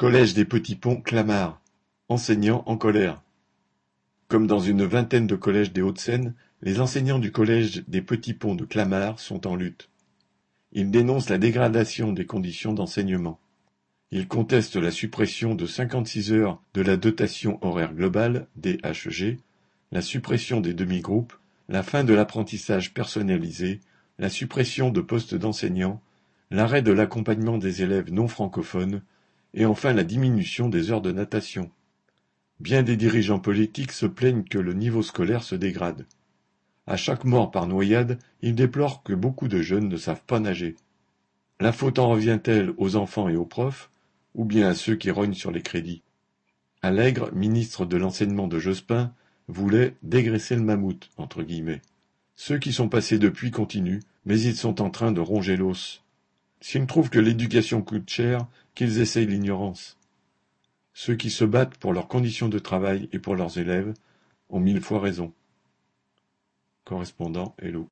Collège des Petits Ponts Clamart, enseignants en colère. Comme dans une vingtaine de collèges des Hauts-de-Seine, les enseignants du collège des Petits Ponts de Clamart sont en lutte. Ils dénoncent la dégradation des conditions d'enseignement. Ils contestent la suppression de 56 heures de la dotation horaire globale, DHG, la suppression des demi-groupes, la fin de l'apprentissage personnalisé, la suppression de postes d'enseignants, l'arrêt de l'accompagnement des élèves non francophones, et enfin la diminution des heures de natation. Bien des dirigeants politiques se plaignent que le niveau scolaire se dégrade. À chaque mort par noyade, ils déplorent que beaucoup de jeunes ne savent pas nager. La faute en revient-elle aux enfants et aux profs, ou bien à ceux qui rognent sur les crédits? Allègre, ministre de l'enseignement de Jospin, voulait dégraisser le mammouth, entre guillemets. Ceux qui sont passés depuis continuent, mais ils sont en train de ronger l'os. S'ils trouvent que l'éducation coûte cher, qu'ils essayent l'ignorance. Ceux qui se battent pour leurs conditions de travail et pour leurs élèves ont mille fois raison. Correspondant Hello.